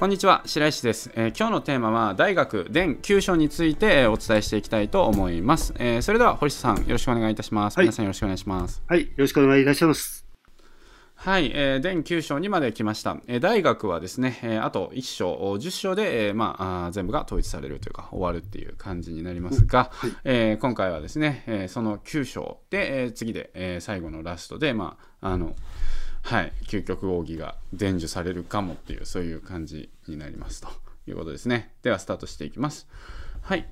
こんにちは白石です、えー、今日のテーマは大学伝9章についてお伝えしていきたいと思います、えー、それでは堀下さんよろしくお願いいたします、はい、皆さんよろしくお願いします。はいよろしくお願いいたします。はい、えー、伝9章にまで来ました。えー、大学はですね、えー、あと1章、10章で、えー、まああ、全部が統一されるというか、終わるっていう感じになりますが、はい、えー、今回はですね、えー、その9章で、えー、次で、えー、最後のラストで、まあ、あの、はい、究極奥義が伝授されるかもっていう、そういう感じになりますということですね。では、スタートしていきます。はい。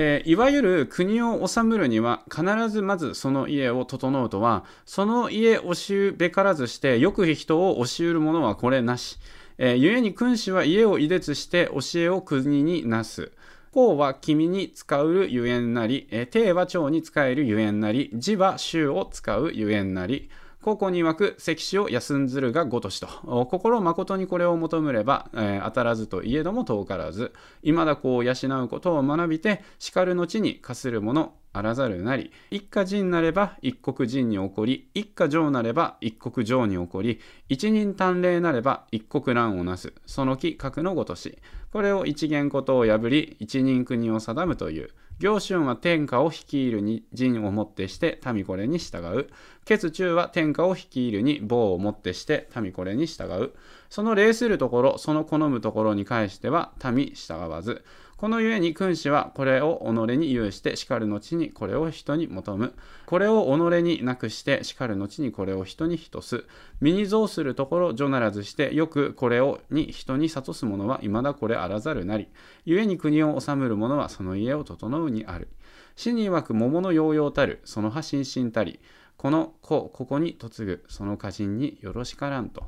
えー、いわゆる国を治むるには必ずまずその家を整うとはその家をしうべからずしてよく人を教える者はこれなし、えー、故に君主は家を遺列して教えを国になす公は君に使うるゆえんなり、えー、帝は長に使えるゆえんなり字は衆を使うゆえんなり高校に曰く関死を休んずるがごとしと。心誠にこれを求めれば、えー、当たらずといえども遠からず今だこう養うことを学びて叱る後に課するものあらざるなり一家人なれば一国人に起こり一家城なれば一国城に起こり一人単霊なれば一国乱をなすその木核のごとし。これを一元ことを破り一人国を定むという。行春は天下を率いるに陣をもってして民これに従う。血中は天下を率いるに棒をもってして民これに従う。その礼するところ、その好むところに関しては民従わず。このゆえに君子はこれを己に有して叱る後にこれを人に求む。これを己になくして叱る後にこれを人に人す。身に増するところ序ならずしてよくこれをに人に諭す者は未だこれあらざるなり。故に国を治むる者はその家を整うにある。死に曰く桃のヨーヨーたる、その葉心身たり。この子、ここに嫁ぐ、その歌人によろしからんと。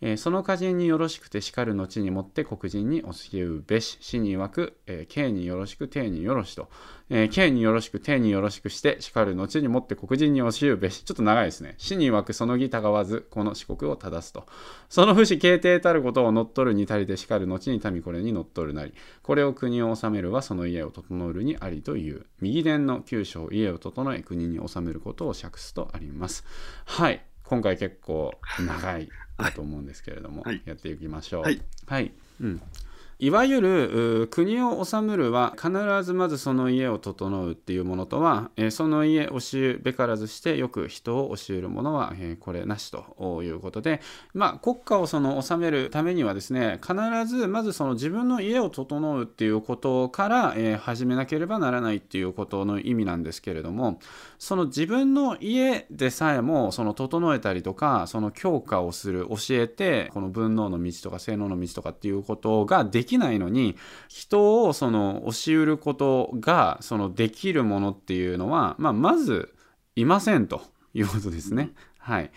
えー、その歌人によろしくて叱る後にもって黒人に教えうべし、死に曰く、えー、刑によろしく、帝によろしと、えー、刑によろしく、帝によろしくして叱る後にもって黒人に教えうべし、ちょっと長いですね。死に曰く、その義たがわず、この四国を正すと。その不死形定たることを乗っ取るに足りて叱る後に民これに乗っ取るなり、これを国を治めるはその家を整うるにありという、右伝の九章、家を整え国に治めることを釈すとあります。はい。今回結構長いだと思うんですけれども、はい、やっていきましょう。はい、はい、うんいわゆる国を治むるは必ずまずその家を整うっていうものとは、え、その家を教えべからずしてよく人を教えるものは、え、これなしということで、まあ、国家をその治めるためにはですね必ずまずその自分の家を整うっていうことから、え、始めなければならないっていうことの意味なんですけれどもその自分の家でさえもその整えたりとかその強化をする教えてこの分能の道とか性能の道とかっていうことができきないのに人をその押し売ることがそのできるものっていうのは、まあ、まずいませんということですね。はい、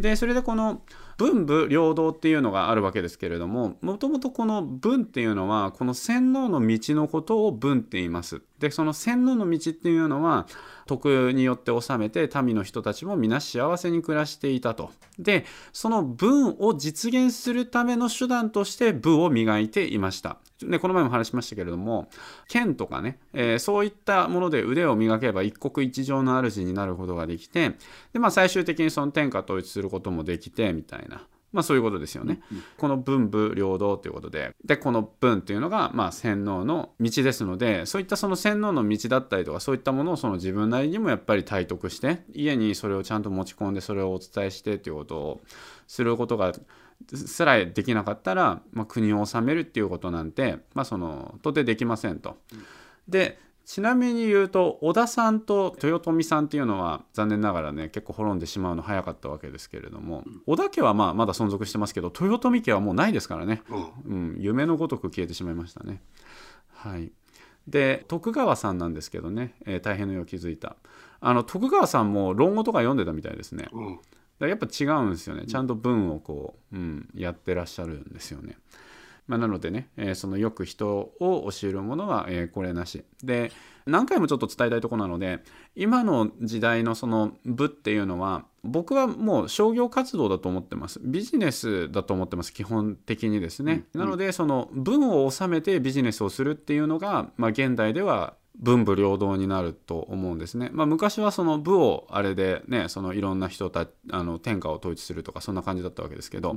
でそれでこの文武両道っていうのがあるわけですけれどももともとこの文っていうのはこの洗脳の道のことを文って言います。でその洗脳の道っていうのは徳によって治めて民の人たちも皆幸せに暮らしていたと。でその文を実現するための手段として武を磨いていました。でこの前も話しましたけれども剣とかね、えー、そういったもので腕を磨けば一国一城の主になることができてで、まあ、最終的にその天下統一することもできてみたいな。まあそういうことですよね。うんうん、この文武両道ということで、で、この文っていうのが、まあ洗脳の道ですので、そういったその洗脳の道だったりとか、そういったものをその自分なりにもやっぱり体得して、家にそれをちゃんと持ち込んで、それをお伝えしてっていうことをすることが、すらできなかったら、まあ、国を治めるっていうことなんて、まあ、その到底できませんと。でちなみに言うと小田さんと豊臣さんっていうのは残念ながらね結構滅んでしまうの早かったわけですけれども、うん、小田家はまあまだ存続してますけど豊臣家はもうないですからね、うん、うん、夢のごとく消えてしまいましたね。はい。で徳川さんなんですけどね、えー、大変の世を築いた。あの徳川さんも論語とか読んでたみたいですね。うん。やっぱ違うんですよね。ちゃんと文をこう、うん、やってらっしゃるんですよね。まあ、なのでね、えー、そのよく人を教えるものは、えー、これなし。で何回もちょっと伝えたいとこなので今の時代のその部っていうのは僕はもう商業活動だと思ってます。ビジネスだと思ってます。基本的にですね、うん、なのでその文を収めてビジネスをするっていうのが、まあ、現代では文武両道になると思うんですね。まあ、昔はその武をあれでねそのいろんな人たあの天下を統一するとかそんな感じだったわけですけど、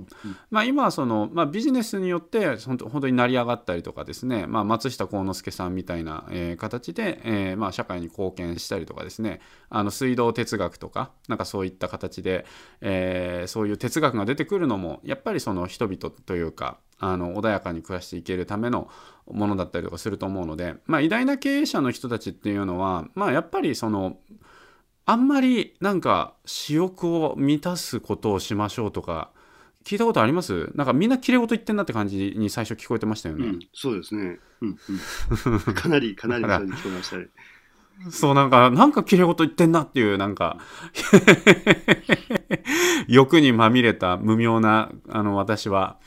まあ、今はその、まあ、ビジネスによって本当本当に成り上がったりとかですね、まあ、松下幸之助さんみたいな、えー、形で、えーまあ、社会に貢献したりとかですねあの水道哲学とかなんかそういった形で、えー、そういう哲学が出てくるのもやっぱりその人々というかあの穏やかに暮らしていけるためのものだったりとかすると思うので、まあ、偉大な経営者の人たちっていうのは、まあ、やっぱりそのあんまりなんか私欲を満たすことをしましょうとか聞いたことあります？なんかみんなきれい事言ってんなって感じに最初聞こえてましたよね。うん、そうですね、うんうん、かなりかなりそうに聞こえましたね。そうなんか、なんか綺麗事言ってんなっていう、なんか 欲にまみれた無名な、あの、私は、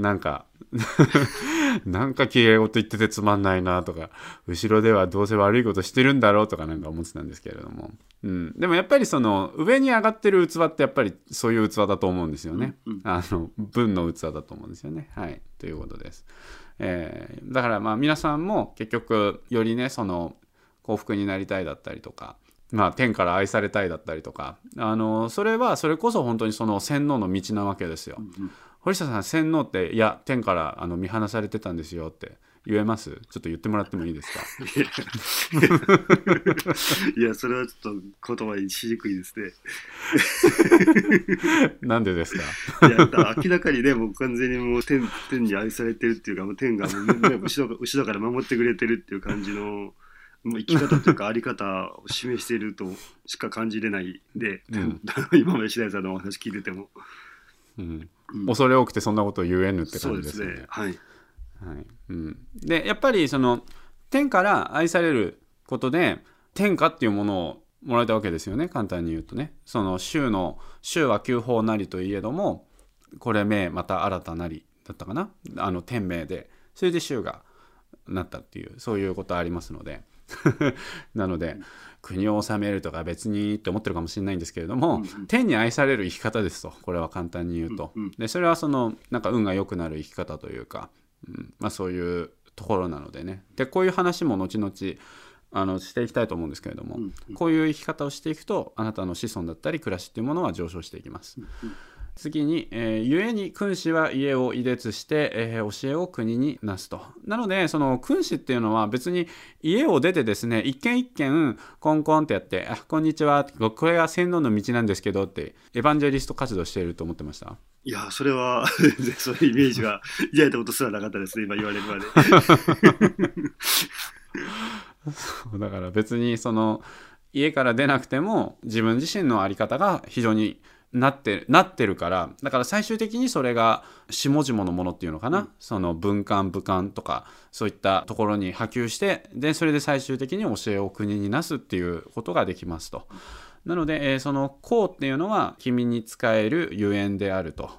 なんか なんか綺麗事言っててつまんないなとか後ろではどうせ悪いことしてるんだろうとかなんか思ってたんですけれども、うん、でもやっぱりその上に上がってる器ってやっぱりそういう器だと思うんですよね、あの文の器だと思うんですよね。はい。ということです、えー、だからまあ皆さんも結局よりねその幸福になりたいだったりとかまあ、天から愛されたいだったりとかあのそれはそれこそ本当にその洗脳の道なわけですよ。堀下さん洗脳っていや天からあの見放されてたんですよって言えます？ちょっと言ってもらってもいいですか？いやそれはちょっと言葉にしにくいですね。なんでですか？いや明らかにねもう完全にもう天天に愛されてるっていうかもう天がもう、ね、後ろ後ろから守ってくれてるっていう感じのもう生き方というかあり方を示しているとしか感じれないで、うん、今まで白井さんのお話聞いてても。うん。恐れ多くてそんなことを言えぬって感じですよね。ね。はい、はい。うん、でやっぱりその天から愛されることで天下っていうものをもらえたわけですよね。簡単に言うとね。その州の州は旧法なりといえどもこれ名また新たなりだったかな。あの天命で。それで州がなったっていうそういうことありますので。なので国を治めるとか別にって思ってるかもしれないんですけれども、うんうん、天に愛される生き方ですと。これは簡単に言うと、うんうん、でそれはそのなんか運が良くなる生き方というか、うん。まあ、そういうところなのでね。でこういう話も後々あのしていきたいと思うんですけれども、うんうん、こういう生き方をしていくとあなたの子孫だったり暮らしっていうものは上昇していきます。うんうん次に、えー、故に君子は家を遺列して、えー、教えを国になすと。なので、その君子っていうのは別に家を出てですね、一軒一軒コンコンってやって、あ、こんにちは、これが洗脳の道なんですけどって、エヴァンジェリスト活動していると思ってました？いや、それは そういうイメージが抱いたことすらなかったですね、今言われるまで。だから別にその家から出なくても自分自身の在り方が非常になってなってるからだから最終的にそれが下々のものっていうのかな、うん、その文官武官とかそういったところに波及してでそれで最終的に教えを国になすっていうことができますと。なので、えー、その公っていうのは君に使えるゆえんであると。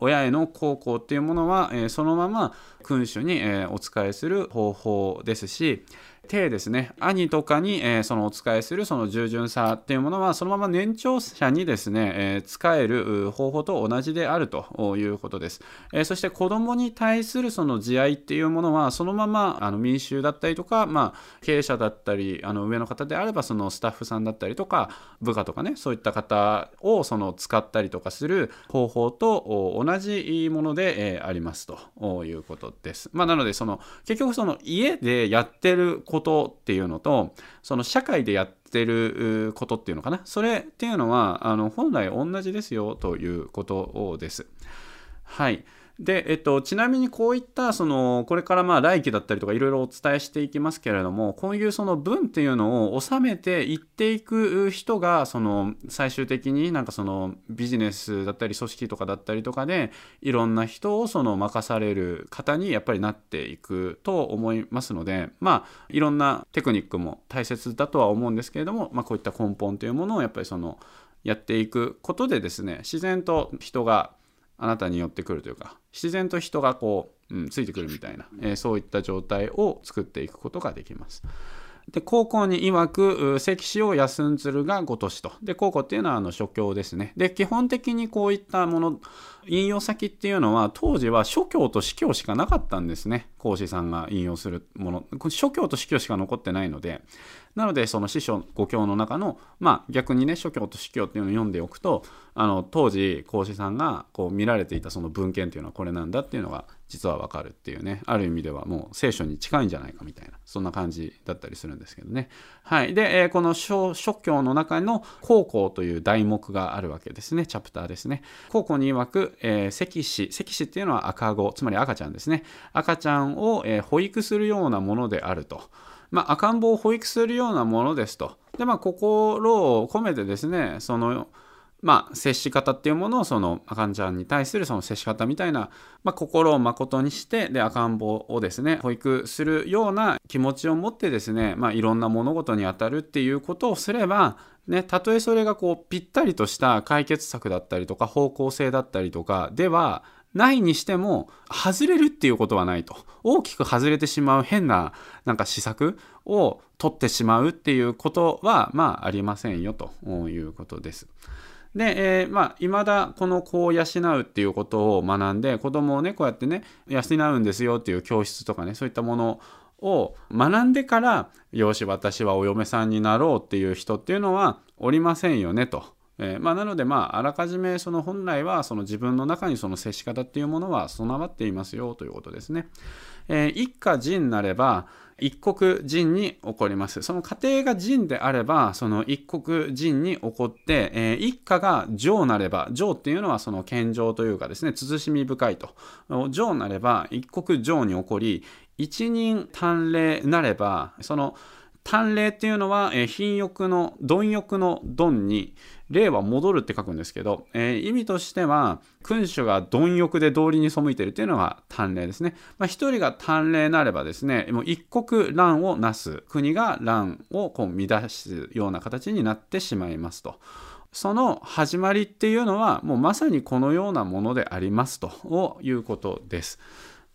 親への孝行っていうものは、えー、そのまま君主に、えー、お仕えする方法ですし、手ですね。兄とかに、えー、そのお仕えするその従順さっていうものはそのまま年長者にですね、えー、使える方法と同じであるということです、えー、そして子供に対するその慈愛っていうものはそのままあの民衆だったりとか、まあ、経営者だったりあの上の方であればそのスタッフさんだったりとか部下とかねそういった方をその使ったりとかする方法と同じもので、え、ありますということです、まあ、なのでその結局その家でやってることっていうのとその社会でやってることっていうのかなそれっていうのはあの本来同じですよということです。はい。で、えっと、ちなみにこういったそのこれからまあ来期だったりとかいろいろお伝えしていきますけれどもこういうその文っていうのを収めていっていく人がその最終的になんかそのビジネスだったり組織とかだったりとかでいろんな人をその任される方にやっぱりなっていくと思いますのでまあいろんなテクニックも大切だとは思うんですけれども、まあ、こういった根本というものをやっぱりそのやっていくことでですね自然と人があなたに寄ってくるというか自然と人がこう、うん、ついてくるみたいな、えー、そういった状態を作っていくことができます。で高校に曰く関氏を休んずるがごとしと。で高校っていうのはあの諸教ですね。で基本的にこういったもの引用先っていうのは当時は諸教と司教しかなかったんですね。孔子さんが引用するもの。諸教と司教しか残ってないので。なのでその師匠五教の中のまあ逆にね諸教と司教っていうのを読んでおくとあの当時孔子さんがこう見られていたその文献っていうのはこれなんだっていうのが実はわかるっていうねある意味ではもう聖書に近いんじゃないかみたいなそんな感じだったりするんですけどね。はい。で、えー、この諸教の中の高校という題目があるわけですね。チャプターですね。高校に曰く、えー、赤子赤子っていうのは赤子つまり赤ちゃんですね。赤ちゃんを、えー、保育するようなものであると。まあ、赤ん坊を保育するようなものですと。で、まあ、心を込めてですね、その、まあ、接し方っていうものをその赤ちゃんに対するその接し方みたいな、まあ、心を誠にしてで赤ん坊をですね保育するような気持ちを持ってですね、まあ、いろんな物事に当たるっていうことをすれば、ね、たとえそれがこうぴったりとした解決策だったりとか方向性だったりとかではないにしても外れるっていうことはないと大きく外れてしまう変ななんか施策を取ってしまうっていうことはまあありませんよということです。で、えー、まあ、未だこの子を養うっていうことを学んで、子供をね、こうやってね、養うんですよっていう教室とかね、そういったものを学んでから、よし、私はお嫁さんになろうっていう人っていうのはおりませんよねと。えー、まあ、なので、まあ、あらかじめその本来はその自分の中にその接し方っていうものは備わっていますよということですね。えー、一家人なれば一国人に起こります。その家庭が人であれば、その一国人に起こって、えー、一家が上なれば、上っていうのはその謙譲というかですね、慎み深いと。上なれば、一国上に起こり、一人単例なれば、その単例っていうのは、えー、貧欲の、貪欲の貪に、例は戻るって書くんですけど、えー、意味としては、君主が貪欲で道理に背いているというのが単例ですね。まあ、一人が単例なればですね、もう一国乱をなす、国が乱をこう乱すような形になってしまいますと。その始まりっていうのは、もうまさにこのようなものでありますということです。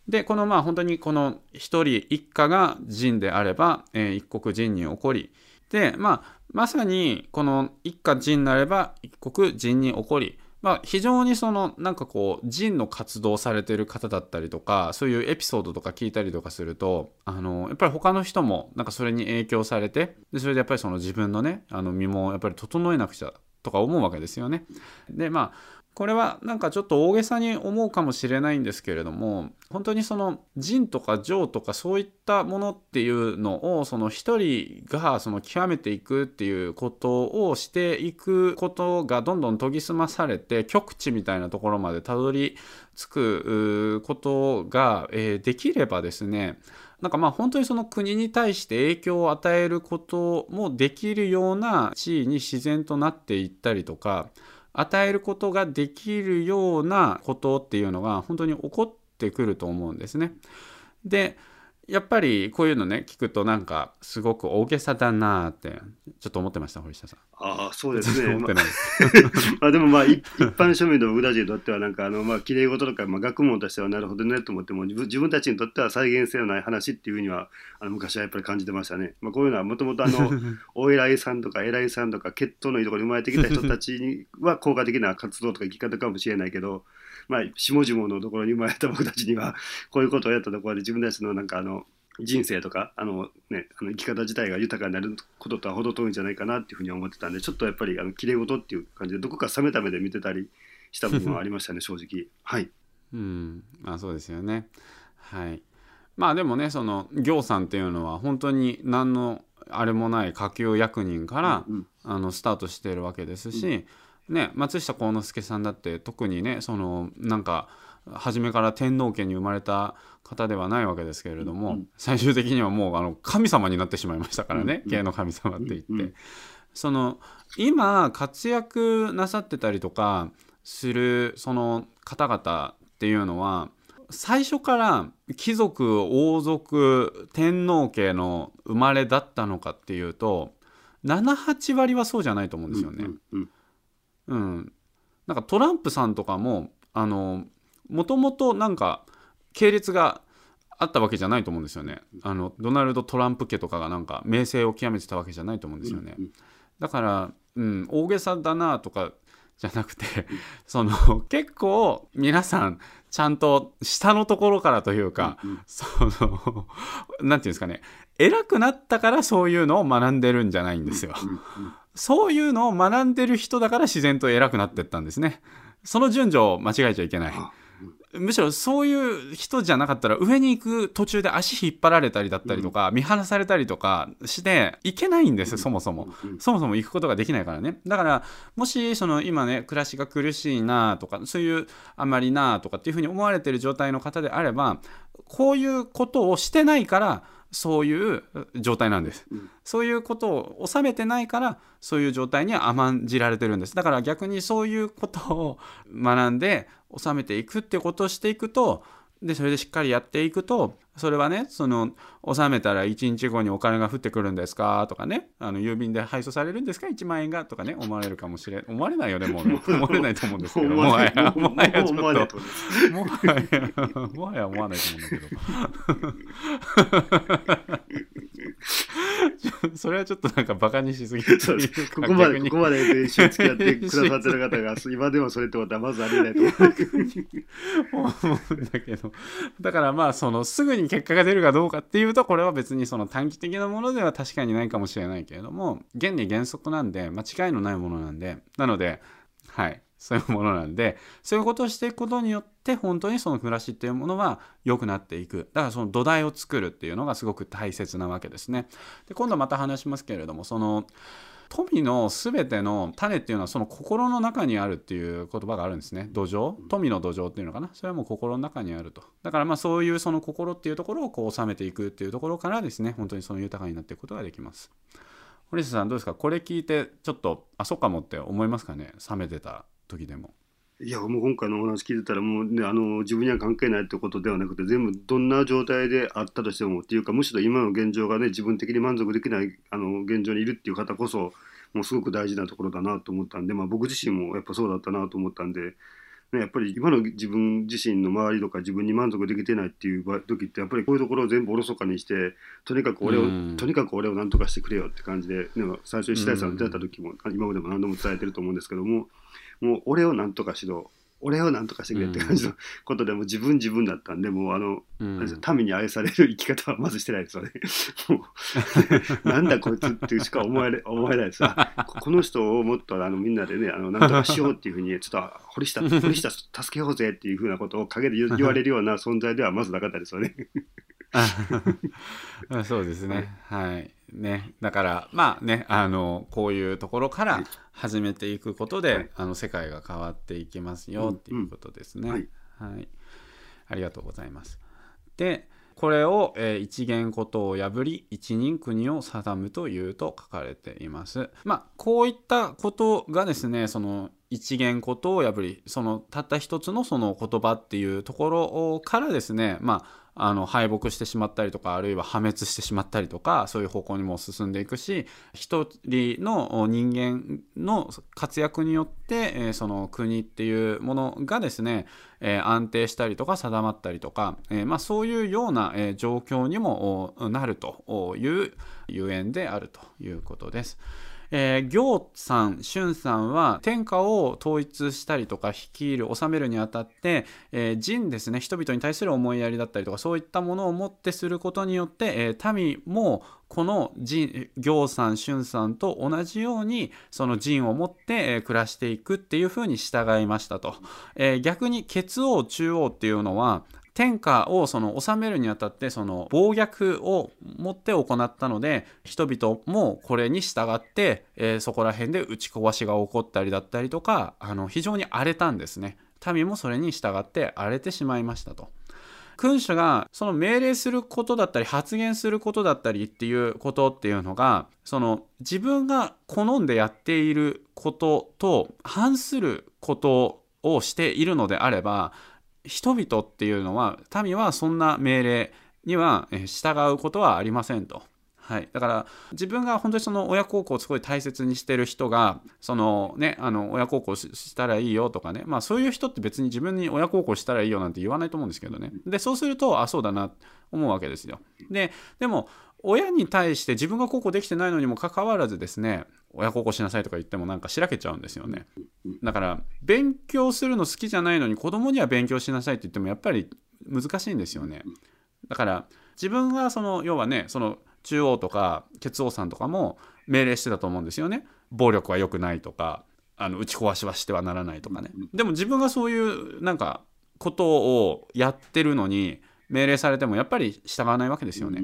で、このまあ本当にこの一人一家が人であれば、えー、一国人に起こり、で、まあ、まさにこの一家人なれば一国人に起こり、まあ、非常にそのなんかこう人の活動されてる方だったりとかそういうエピソードとか聞いたりとかするとあのやっぱり他の人もなんかそれに影響されてでそれでやっぱりその自分のねあの身もやっぱり整えなくちゃとか思うわけですよね。でまあこれはなんかちょっと大げさに思うかもしれないんですけれども本当にその仁とか情とかそういったものっていうのをその一人がその極めていくっていうことをしていくことがどんどん研ぎ澄まされて極地みたいなところまでたどり着くことが、できればですねなんかまあ本当にその国に対して影響を与えることもできるような地位に自然となっていったりとか与えることができるようなことっていうのが本当に起こってくると思うんですね。でやっぱりこういうのね聞くとなんかすごく大げさだなってちょっと思ってました堀下さん。ああそうですね。ま あ、でもまあ一般庶民の僕たちにとってはなんかあのまあ綺麗事とかまあ学問としてはなるほどねと思っても自分たちにとっては再現性のない話っていうふうにはあの昔はやっぱり感じてましたね。まあこういうのはもともとあの お偉いさんとか偉いさんとか血統のいいところに生まれてきた人たちには効果的な活動とか生き方かもしれないけど。まあ、下々のところに生まれた僕たちには、こういうことをやったところで自分たちのなんかあの、人生とかあの、ね、あの生き方自体が豊かになることとは程遠いんじゃないかなっていうふうに思ってたんでちょっとやっぱりあの綺麗事っていう感じでどこか冷めた目で見てたりした部分はありましたね正直。はい。うん。まあそうですよね。はい。まあでもねその行さんっていうのは本当に何のあれもない下級役人から、うんうん、あのスタートしてるわけですし、うん、ね松下幸之助さんだって特にねそのなんか初めから天皇家に生まれた方ではないわけですけれども、うん、最終的にはもうあの神様になってしまいましたからね、うん、芸の神様って言って、うん、その今活躍なさってたりとかするその方々っていうのは最初から貴族王族天皇家の生まれだったのかっていうと78割はそうじゃないと思うんですよね。うん、なんかトランプさんとかもあのもともとなんか系列があったわけじゃないと思うんですよね。あのドナルド・トランプ家とかがなんか名声を極めてたわけじゃないと思うんですよね、うんうん。だから、うん、大げさだなとか じゃなくて その結構皆さんちゃんと下のところからというか、うんそのなんていうんですかね。偉くなったからそういうのを学んでるんじゃないんですよ。うんうんそういうのを学んでる人だから自然と偉くなってったんですね。その順序を間違えちゃいけない。あむしろそういう人じゃなかったら上に行く途中で足引っ張られたりだったりとか、見放されたりとかしていけないんです、そもそも。うんそもそも行くことができないからね。だから、もし、その今ね、暮らしが苦しいなとか、そういうあまりなとかっていうふうに思われてる状態の方であれば、こういうことをしてないから、そういう状態なんです。うんそういうことを収めてないから、そういう状態には甘んじられてるんです。だから逆にそういうことを学んで収めていくってことをしていくと、でそれでしっかりやっていくとそれはねその納めたら1日後にお金が降ってくるんですか？とかね。あの郵便で配送されるんですか？1万円が？とかね。思われるかもしれ思われないよねもう。ね 思われないと思うんですけど。もはや もはやちょっ思わないと もはやもはや思わないと思うんだけどそれはちょっとなんかバカにしすぎるそうです ここまで、ここまで練習付き合ってくださってる方が、今でもそれってことはまずありえないと思う。思うんだけどだからまあそのすぐに結果が出るかどうかっていうとこれは別にその短期的なものでは確かにないかもしれないけれども原理原則なんで間違いのないものなんで。なのではいそういうものなんでそういうことをしていくことによって本当にその暮らしっていうものは良くなっていく。だからその土台を作るっていうのがすごく大切なわけですね。で今度また話しますけれどもその富の全ての種っていうのはその心の中にあるっていう言葉があるんですね。土壌？富の土壌っていうのかな？それはもう心の中にあると。だからまあそういうその心っていうところをこう収めていくっていうところからですね本当にその豊かになっていくことができます。堀下さんどうですか？これ聞いてちょっとあそうかもって思いますかね？冷めてた。時でも。いや、もう今回のお話聞いてたら、もうね、あの、自分には関係ないってことではなくて、全部どんな状態であったとしてもっていうか、むしろ今の現状がね、自分的に満足できない、あの、現状にいるっていう方こそ、もうすごく大事なところだなと思ったんで、まあ僕自身もやっぱそうだったなと思ったんで、ね、やっぱり今の自分自身の周りとか自分に満足できてないっていう場時ってやっぱりこういうところを全部おろそかにしてとにかく俺を、うん。とにかく俺を何とかしてくれよって感じで、ね、最初に白井さんが出た時も、今までも何度も伝えてると思うんですけどももう俺を何とかしろ俺を何とかしてくれって感じのことでもう自分自分だったんでもうあの、うん民に愛される生き方はまずしてないですよね。もう なんだこいつっていうしか思えれ思えないです。あここの人をもっとあのみんなでねあのなんとかしようっていうふうにちょっと堀下 堀下助けようぜっていうふうなことを陰で言言われるような存在ではまずなかったですよね。あ そうですね。はい。ね。だからまあねあのこういうところから始めていくことで、はい。あの世界が変わっていきますよっていうことですね、はい、ありがとうございます。でこれを、えー一元ことを破り一人国を定むというと書かれています。まあこういったことがですねその一元ことを破りそのたった一つのその言葉っていうところからですねまああの敗北してしまったりとかあるいは破滅してしまったりとかそういう方向にも進んでいくし一人の人間の活躍によって、えその国っていうものがですね、え安定したりとか定まったりとか、えまあ、そういうような、え状況にもなるというゆえんであるということです。えー、行さん、俊さんは天下を統一したりとか率いる治めるにあたって、えー人ですね人々に対する思いやりだったりとかそういったものをもってすることによって、えー民もこの人行さん俊さんと同じようにその人を持って、え暮らしていくっていうふうに従いましたと、えー逆に血王中央っていうのは天下をその治めるにあたってその暴虐を持って行ったので人々もこれに従って、えーそこら辺で打ち壊しが起こったりだったりとかあの非常に荒れたんですね民もそれに従って荒れてしまいましたと。君主がその命令することだったり発言することだったりっていうことっていうのがその自分が好んでやっていることと反することをしているのであれば人々っていうのは民はそんな命令には従うことはありませんと。はい、だから自分が本当にその親孝行をすごい大切にしてる人がそのねあの親孝行したらいいよとかね。まあそういう人って別に自分に親孝行したらいいよなんて言わないと思うんですけどね。でそうするとあそうだな思うわけですよ。ででも親に対して自分が孝行できてないのにもかかわらずですね親孝行しなさいとか言ってもなんかしらけちゃうんですよね。だから勉強するの好きじゃないのに子供には勉強しなさいって言ってもやっぱり難しいんですよね。だから自分がその要はねその中央とか血王さんとかも命令してたと思うんですよね。暴力は良くないとかあの打ち壊しはしてはならないとかね。でも自分がそういうなんかことをやってるのに命令されてもやっぱり従わないわけですよね。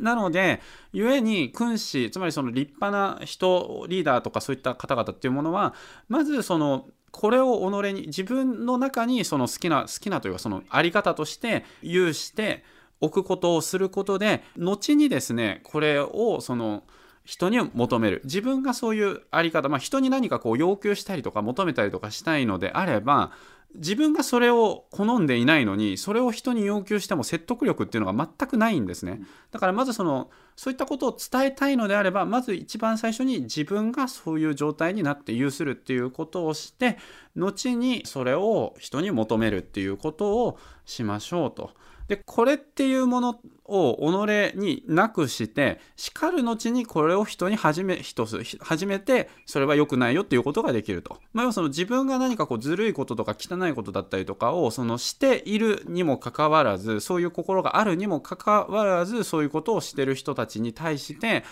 なので故に君子つまりその立派な人リーダーとかそういった方々っていうものはまずそのこれを己に自分の中にその好きな好きなというかそのあり方として有しておくことをすることで後にですねこれをその人に求める。自分がそういうあり方、まあ、人に何かこう要求したりとか求めたりとかしたいのであれば自分がそれを好んでいないのにそれを人に要求しても説得力っていうのが全くないんですねだからまずそのそういったことを伝えたいのであればまず一番最初に自分がそういう状態になって有するっていうことをして後にそれを人に求めるっていうことをしましょうと。でこれっていうものを己になくして叱る後にこれを人に始め人す始めてそれは良くないよっていうことができると。まあ、要はその自分が何かこうずるいこととか汚いことだったりとかをそのしているにもかかわらずそういう心があるにもかかわらずそういうことをしてる人たちに対して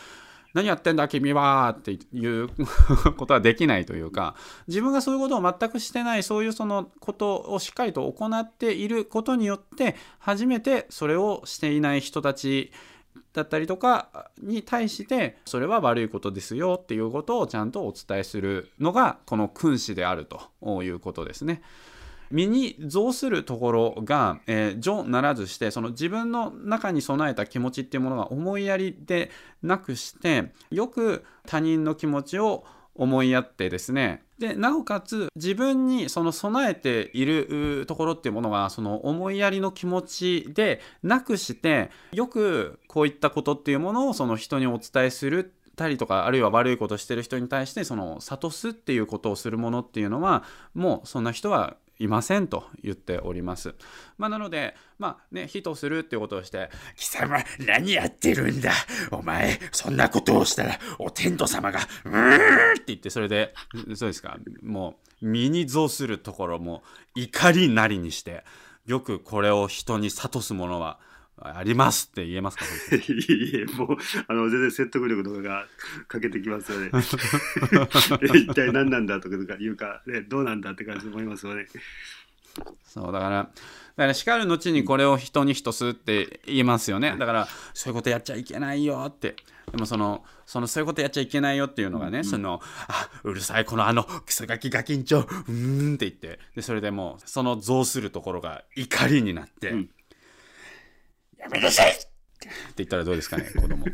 何やってんだ君はっていう ことはできないというか自分がそういうことを全くしてないそういうそのことをしっかりと行っていることによって初めてそれをしていない人たちだったりとかに対してそれは悪いことですよっていうことをちゃんとお伝えするのがこの君子であるということですね。身に増するところが、えー、序ならずしてその自分の中に備えた気持ちっていうものが思いやりでなくしてよく他人の気持ちを思いやってですね。でなおかつ自分にその備えているところっていうものがその思いやりの気持ちでなくしてよくこういったことっていうものをその人にお伝えするたりとかあるいは悪いことしてる人に対してその諭すっていうことをするものっていうのはもうそんな人はいませんと言っております。まあ、なので、まあね、火とするっていうことをして、貴様何やってるんだ？お前、そんなことをしたらお天道様が、うーって言って、それで、そうですか、もう身に増するところも怒りなりにして、よくこれを人に諭す者は、ありますって言えますか？いいえ、もう、あの、全然説得力とかが欠けてきますよね。一体何なんだとかいうか、ね、どうなんだって感じで思いますよね。そうだからだから叱る後にこれを人に人すって言いますよね。だからそういうことやっちゃいけないよって。でもそのそのそういうことやっちゃいけないよっていうのがね、うん、そのあうるさいこのあのクソガキガキンチョうーんって言って。でそれでもうその増するところが怒りになって、うんやめなさいって言ったらどうですかね、子供。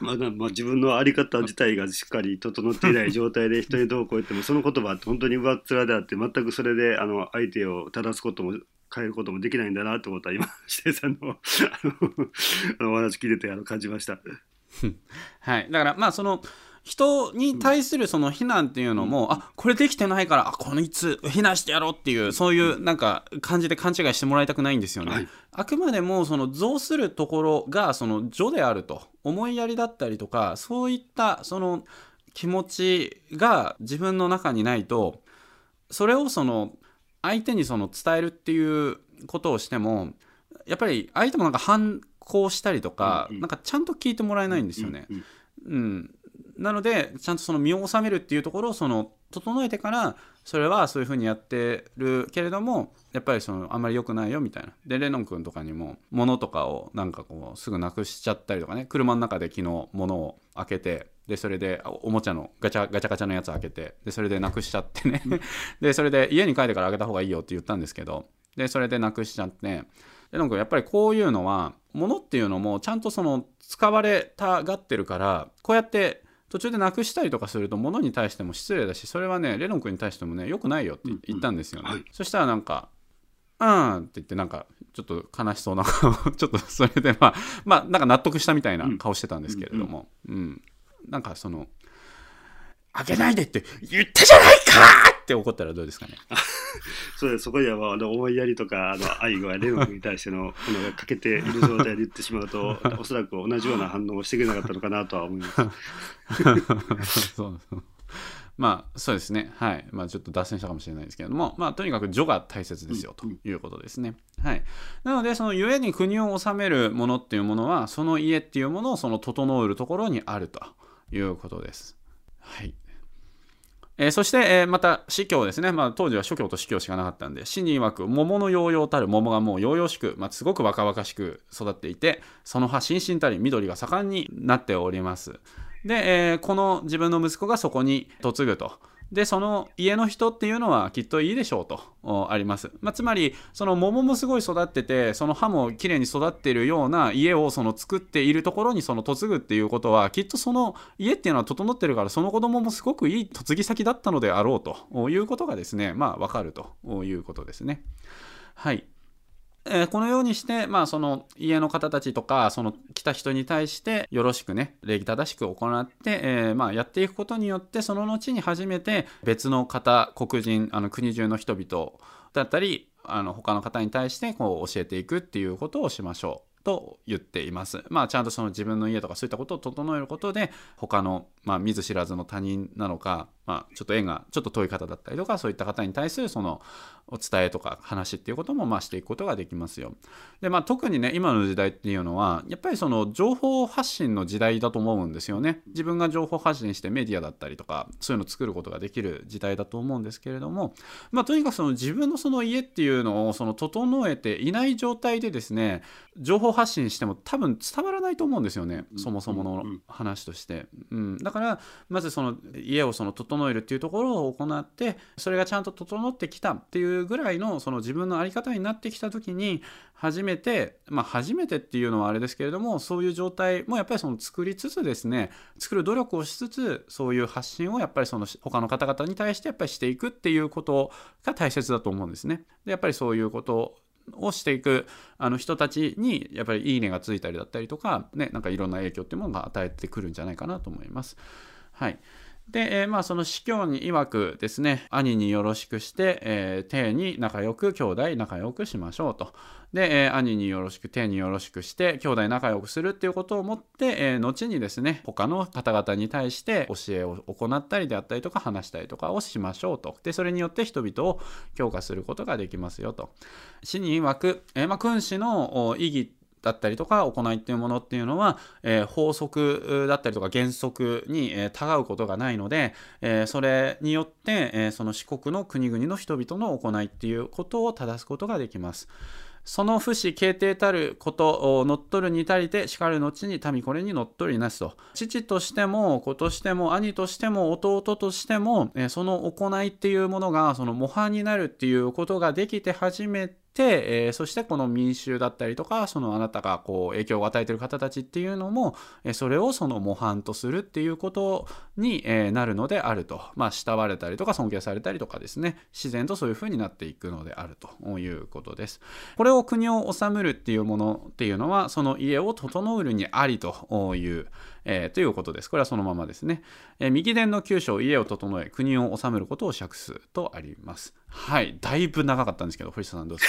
ま だまあ自分の在り方自体がしっかり整っていない状態で人にどうこう言ってもその言葉って本当に上っ面であって全くそれであの相手を正すことも変えることもできないんだなってことは今指定さんのあのお話聞いててあの感じました。はいだからまあその人に対するその非難っていうのも、うん、あこれできてないからあこのいつ非難してやろうっていうそういうなんか感じで勘違いしてもらいたくないんですよね。はい、あくまでもその増するところがその序であると。思いやりだったりとかそういったその気持ちが自分の中にないとそれをその相手にその伝えるっていうことをしてもやっぱり相手もなんか反抗したりとか、うんうん、なんかちゃんと聞いてもらえないんですよね。うん、うん、なのでちゃんとその身を収めるっていうところをその整えてからそれはそういうふうにやってるけれどもやっぱりそのあんまり良くないよみたいな。でレノン君とかにも物とかをなんかこうすぐなくしちゃったりとかね。車の中で昨日物を開けてでそれでおもちゃのガチャガチャガチャのやつ開けてでそれでなくしちゃってね。でそれで家に帰ってから開けた方がいいよって言ったんですけどでそれでなくしちゃってレノン君やっぱりこういうのは物っていうのもちゃんとその使われたがってるからこうやって途中でなくしたりとかすると物に対しても失礼だしそれはねレノン君に対してもねよくないよって言ったんですよね、うんはい、そしたらなんかうんって言ってなんかちょっと悲しそうな顔ちょっとそれでまあ まあなんか納得したみたいな顔してたんですけれども、うん、うん、なんかその「あげないでって言ったじゃないか!」って怒ったらどうですかね？そうです。そこには、まあ、あの思いやりとかあの愛がレノ君に対してのものが欠けている状態で言ってしまうと おそらく同じような反応をしてくれなかったのかなとは思います。そうそう。まあそうですね。はい。まあちょっと脱線したかもしれないですけれどもまあとにかく序が大切ですよということですね、はい。なのでその故に国を治めるものっていうものはその家っていうものをその整えるところにあるということです。はいえー、そして、えー、また司教ですね、まあ、当時は諸教と司教しかなかったんで死に曰く桃のヨーヨーたる桃がもうようしく、まあ、すごく若々しく育っていてその葉しんしんたり緑が盛んになっておりますで、えー、この自分の息子がそこに嫁ぐと。で、その家の人っていうのはきっといいでしょうとあります。まあ、つまり、その桃もすごい育ってて、その葉もきれいに育っているような家をその作っているところにその嫁ぐっていうことは、きっとその家っていうのは整ってるから、その子供もすごくいい嫁ぎ先だったのであろうということがですね、まあわかるということですね。はい。えー、このようにして、まあ、その家の方たちとかその来た人に対してよろしくね礼儀正しく行って、えー、まあ、やっていくことによってその後に初めて別の方黒人あの国中の人々だったりあの他の方に対してこう教えていくっていうことをしましょう。と言っています。まあちゃんとその自分の家とかそういったことを整えることで他の、まあ、見ず知らずの他人なのかまあ、ちょっと縁がちょっと遠い方だったりとかそういった方に対するそのお伝えとか話っていうこともまあしていくことができますよ。でまあ特にね今の時代っていうのはやっぱりその情報発信の時代だと思うんですよね。自分が情報発信してメディアだったりとかそういうのを作ることができる時代だと思うんですけれどもまあとにかくその自分のその家っていうのをその整えていない状態でですね情報発信しても多分伝わらないと思うんですよね、そもそもの話として。うん、だからまずその家をその整整えるっていうところを行ってそれがちゃんと整ってきたっていうぐらいのその自分の在り方になってきた時に初めてまあ初めてっていうのはあれですけれどもそういう状態もやっぱりその作りつつですね作る努力をしつつそういう発信をやっぱりその他の方々に対してやっぱりしていくっていうことが大切だと思うんですね。でやっぱりそういうことをしていくあの人たちにやっぱりいいねがついたりだったりとかねなんかいろんな影響っていうものが与えてくるんじゃないかなと思います。はい。で、えー、まあその司教に曰くですね、兄によろしくして、えー、帝に仲良く、兄弟仲良くしましょうと。で、えー、兄によろしく、帝によろしくして、兄弟仲良くするっていうことをもって、えー、後にですね、他の方々に対して教えを行ったりであったりとか、話したりとかをしましょうと。で、それによって人々を強化することができますよと。死に曰く、えー、まあ君子の意義だったりとか行いっていうものっていうのは、えー、法則だったりとか原則に、えー、たがうことがないので、えー、それによって、えその四国の国々の人々の行いっていうことを正すことができます。その不死形定たることを乗っ取るにたりて叱る後に民これに乗っ取りなすと父としても子としても兄としても弟としてもその行いっていうものがその模範になるっていうことができて初めて、えー、そしてこの民衆だったりとかそのあなたがこう影響を与えてる方たちっていうのも、えそれをその模範とするっていうことに、えなるのであるとまあ慕われたりとか尊敬されたりとかですね自然とそういうふうになっていくのであるということですこれを国を治めるっていうものっていうのはその家を整うるにありというえー、ということです。これはそのままですね。えー、右伝の九章、家を整え、国を治めることを釈すとあります。はい、だいぶ長かったんですけど、堀下さんどうで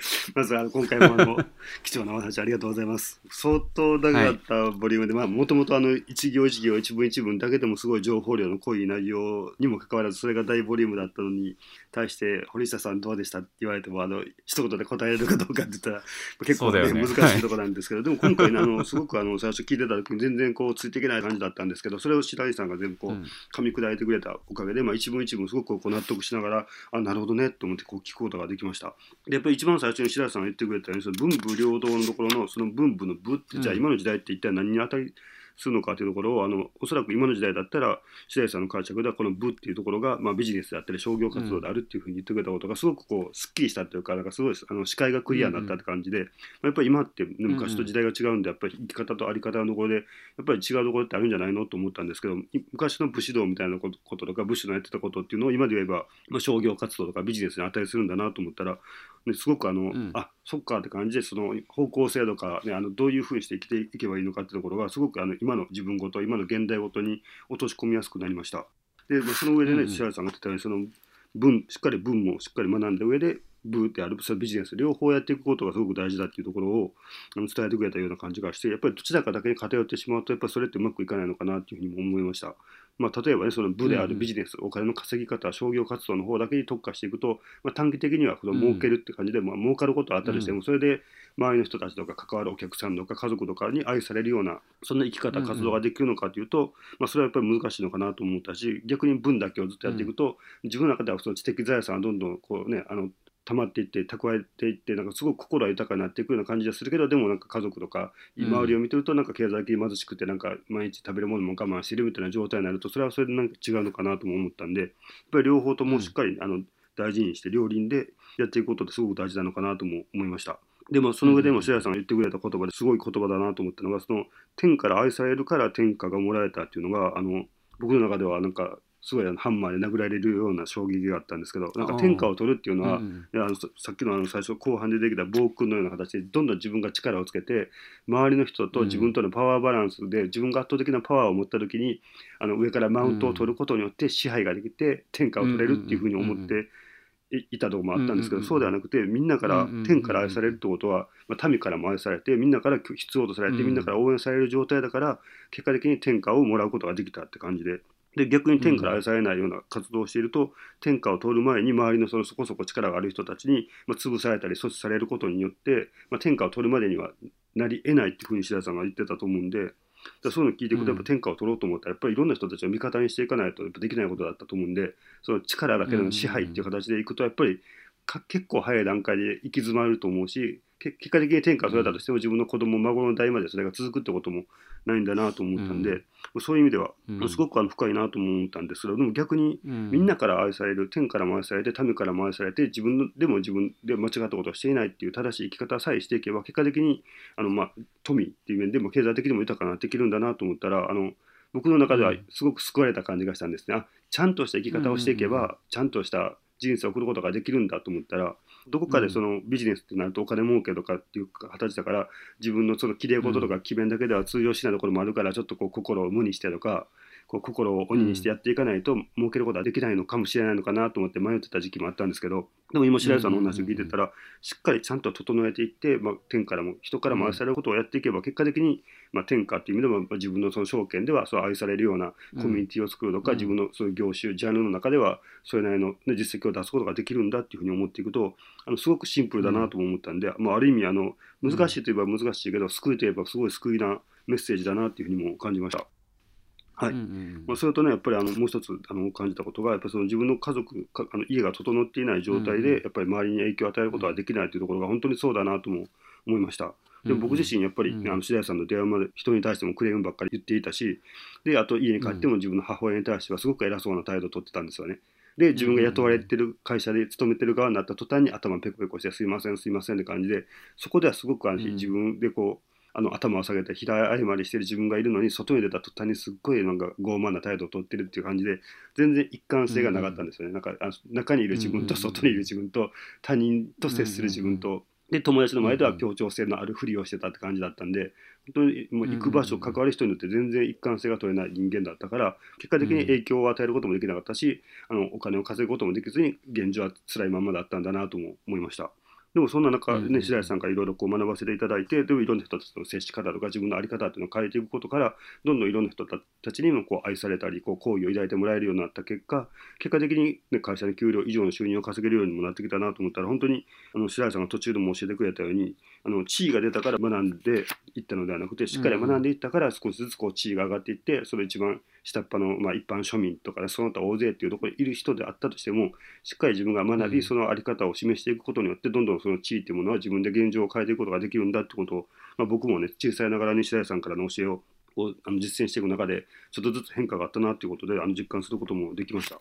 すかまずあの今回もあの 貴重なお話ありがとうございます。相当長かったボリュームで、はい、まあもともとあの一行一行一文一文だけでもすごい情報量の濃い内容にもかかわらず、それが大ボリュームだったのに対して堀下さんどうでしたって言われてもあの一言で答えるかどうかって言ったら結構ね、ね。難しいところなんですけど、はい、でも今回、ね、あのすごくあの最初聞いてた時に全然然こうついていけない感じだったんですけどそれを白井さんが全部こう噛み砕いてくれたおかげで、まあ、一文一文すごくこう納得しながらあなるほどねと思ってこう聞くことができました。でやっぱり一番最初に白井さんが言ってくれたようにその文武両道のところのその文武の武ってじゃあ今の時代って一体何に当たりするのかというところをあのおそらく今の時代だったら白石さんの解釈ではこの部っていうところが、まあ、ビジネスであったり商業活動であるっていうふうに言ってくれたことがすごくこうすっきりしたというかなんかすごいあの視界がクリアになったって感じで、まあ、やっぱり今って、ね、昔と時代が違うんでやっぱり生き方と在り方のところでやっぱり違うところってあるんじゃないのと思ったんですけど昔の武士道みたいなこととか武士のやってたことっていうのを今で言えば、まあ、商業活動とかビジネスに値するんだなと思ったら、ね、すごくあの、うん、あそっかって感じでその方向性とか、ね、あのどういうふうにして生きていけばいいのかっていうところがすごくあの今の自分ごと今の現代ごとに落とし込みやすくなりました。でその上でね、千原さんが言ってたようにその文しっかり文もしっかり学んだ上でブーってあるビジネス両方やっていくことがすごく大事だっていうところを伝えてくれたような感じがしてやっぱりどちらかだけに偏ってしまうとやっぱりそれってうまくいかないのかなっていうふうにも思いました。まあ、例えばね、その部であるビジネス、お金の稼ぎ方、商業活動の方だけに特化していくと、まあ、短期的にはその儲けるって感じで、まあ儲かることはあったりしても、それで周りの人たちとか関わるお客さんとか家族とかに愛されるような、そんな生き方、活動ができるのかというと、まあ、それはやっぱり難しいのかなと思ったし、逆に分だけをずっとやっていくと、自分の中ではその知的財産がどんどんこうね、あの溜まっていって蓄えていってなんかすごく心が豊かになっていくような感じがするけどでもなんか家族とか周りを見てるとなんか経済的に貧しくてなんか毎日食べるものも我慢してるみたいな状態になるとそれはそれでなんか違うのかなとも思ったんでやっぱり両方ともしっかり、あの大事にして両輪でやっていくことってすごく大事なのかなとも思いました。でもその上でも白谷さんが言ってくれた言葉ですごい言葉だなと思ったのがその天から愛されるから天下がもらえたっていうのがあの僕の中ではなんかすごいハンマーで殴られるような衝撃があったんですけどなんか天下を取るっていうのは、うん、あのさっきのあの最初後半でできた暴君のような形でどんどん自分が力をつけて周りの人と自分とのパワーバランスで、自分が圧倒的なパワーを持った時にあの上からマウントを取ることによって支配ができて天下を取れるっていうふうに思っていたところもあったんですけど、そうではなくてみんなから天から愛されるってことは、まあ、民からも愛されてみんなから必要とされてみんなから応援される状態だから結果的に天下をもらうことができたって感じで。で逆に天から愛されないような活動をしていると、うん、天下を取る前に周りのそのそこそこ力がある人たちに、まあ、潰されたり阻止されることによって、まあ、天下を取るまでにはなり得ないっていうふうに白田さんが言ってたと思うんで。だそういうの聞いていくとやっぱ天下を取ろうと思ったらやっぱりいろんな人たちを味方にしていかないとやっぱできないことだったと思うんでその力だけでの支配っていう形でいくとやっぱり結構早い段階で行き詰まると思うし結果的に天下を取れたとしても自分の子供孫の代までそれが続くってこともないんだなと思ったんで、うん、そういう意味では、すごくあの深いなと思ったんですけどでも逆にみんなから愛される天からも愛されて民からも愛されて自分でも自分で間違ったことをしていないっていう正しい生き方さえしていけば結果的にあの、まあ、富っていう面でも経済的にも豊かになっていけるんだなと思ったらあの僕の中ではすごく救われた感じがしたんですね。あちゃんとした生き方をしていけば、ちゃんとした人生を送ることができるんだと思ったらどこかでそのビジネスってなるとお金儲けとかっていう形だから自分のそのきれい事とか詭弁だけでは通用しないところもあるからちょっとこう心を無にしてとかこう心を鬼にしてやっていかないと儲けることはできないのかもしれないのかなと思って迷ってた時期もあったんですけどでも今白石さんの話を聞いてたらしっかりちゃんと整えていって、まあ、天からも人からも愛されることをやっていけば結果的に、まあ、天下っていう意味でも自分のその証券ではそう愛されるようなコミュニティを作るとか、自分のそういう業種ジャンルの中ではそれなりの、ね、実績を出すことができるんだっていうふうに思っていくとあのすごくシンプルだなと思ったんで、まあ、ある意味あの難しいといえば難しいけど救いといえばすごい救いなメッセージだなっていうふうにも感じました。はい、まあ、それとねやっぱりあのもう一つあの感じたことがやっぱその自分の家族かあの家が整っていない状態でやっぱり周りに影響を与えることができないというところが本当にそうだなとも思いました。で僕自身やっぱり、ね、あの白石さんの出会うまで人に対してもクレームばっかり言っていたしであと家に帰っても自分の母親に対してはすごく偉そうな態度をとってたんですよね。で自分が雇われてる会社で勤めてる側になった途端に頭ペコペコしてすいませんすいませんって感じでそこではすごくあの自分でこうあの頭を下げて平謝りしてる自分がいるのに外に出た途端にすっごいなんか傲慢な態度をとってるっていう感じで全然一貫性がなかったんですよね、うん、なんかあの中にいる自分と外にいる自分と他人と接する自分と。で友達の前では協調性のあるふりをしてたって感じだったんで本当にもう行く場所関わる人によって全然一貫性が取れない人間だったから結果的に影響を与えることもできなかったしあのお金を稼ぐこともできずに現状は辛いままだったんだなとも思いました。でもそんな中、ね、白石さんからいろいろこう学ばせていただいて、でもいろんな人たちの接し方とか自分の在り方っていうのを変えていくことから、どんどんいろんな人たちにもこう愛されたり、こう好意を抱いてもらえるようになった結果、結果的に、ね、会社の給料以上の収入を稼げるようにもなってきたなと思ったら、本当にあの白石さんが途中でも教えてくれたように、あの地位が出たから学んでいったのではなくて、しっかり学んでいったから少しずつこう地位が上がっていって、それ一番下っ端の、まあ、一般庶民とかその他大勢っていうところにいる人であったとしてもしっかり自分が学び、その在り方を示していくことによってどんどんその地位っていうものは自分で現状を変えていくことができるんだってことを、まあ、僕もね小さいながらに白石さんからの教えををあの実践していく中でちょっとずつ変化があったなということであの実感することもできました。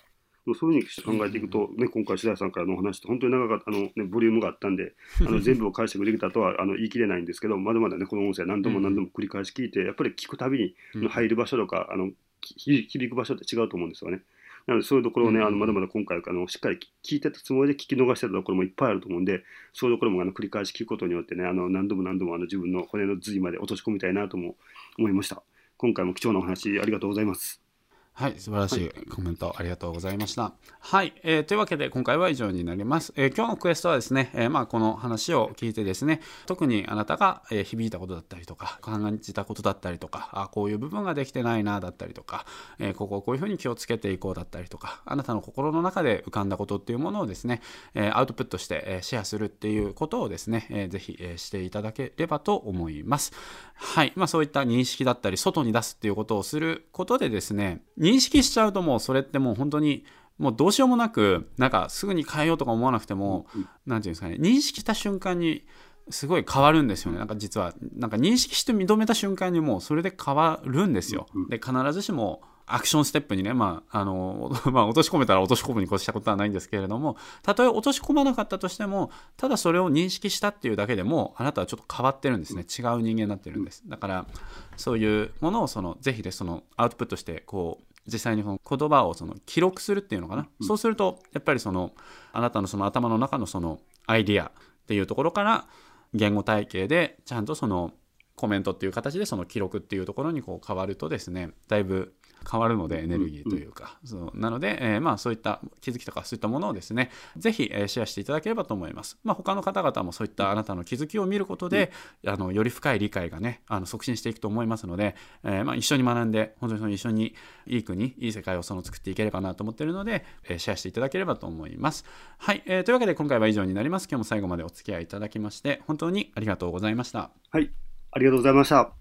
そういうふうに考えていくと、ね、今回、白井さんからのお話って本当に長かったあの、ね、ボリュームがあったんで、あの 全部を解釈できたとはあの言い切れないんですけど、まだまだね、この音声、何度も何度も繰り返し聞いて、やっぱり聞くたびに入る場所とか、あの響く場所って違うと思うんですよね。なので、そういうところをね、あのまだまだ今回あの、しっかり聞いてたつもりで聞き逃してたところもいっぱいあると思うんで、そういうところもあの繰り返し聞くことによってね、あの何度も何度もあの自分の骨の髄まで落とし込みたいなとも思いました。今回も貴重なお話ありがとうございます。はい、素晴らしいコメントありがとうございました。はい、えー、というわけで今回は以上になります。えー、今日のクエストはですね、えー、まあこの話を聞いてですね、特にあなたが、え響いたことだったりとか、感じたことだったりとか、あこういう部分ができてないなだったりとか、えここをこういうふうに気をつけていこうだったりとか、あなたの心の中で浮かんだことっていうものをですね、えアウトプットして、えシェアするっていうことをですね、えー、ぜひ、えしていただければと思います。はい、まあそういった認識だったり、外に出すっていうことをすることでですね、認識しちゃうともうそれってもう本当にもうどうしようもなくなんかすぐに変えようとか思わなくても何、うん、て言うんですかね認識した瞬間にすごい変わるんですよねなんか実はなんか認識して認めた瞬間にもうそれで変わるんですよ。で必ずしもアクションステップにね、まあ、あの、まあ、落とし込めたら落とし込むに越したことはないんですけれども、たとえ落とし込まなかったとしても、ただそれを認識したっていうだけでも、あなたはちょっと変わってるんですね。違う人間になってるんです。だから、そういうものを、その、ぜひで、その、アウトプットして、こう、実際にこの言葉をその記録するっていうのかな、うん、そうするとやっぱりそのあなたのその頭の中のそのアイディアっていうところから言語体系でちゃんとそのコメントっていう形でその記録っていうところにこう変わるとですねだいぶ変わるのでエネルギーというか、うん、そうなので、えー、まあそういった気づきとかそういったものをですねぜひ、えー、シェアしていただければと思います、まあ、他の方々もそういったあなたの気づきを見ることで、うん、あのより深い理解がねあの促進していくと思いますので、えー、まあ、一緒に学んで本当にその一緒にいい国いい世界をその作っていければなと思っているので、えシェアしていただければと思います。はい、えというわけで今回は以上になります。今日も最後までお付き合いいただきまして本当にありがとうございました。はいありがとうございました。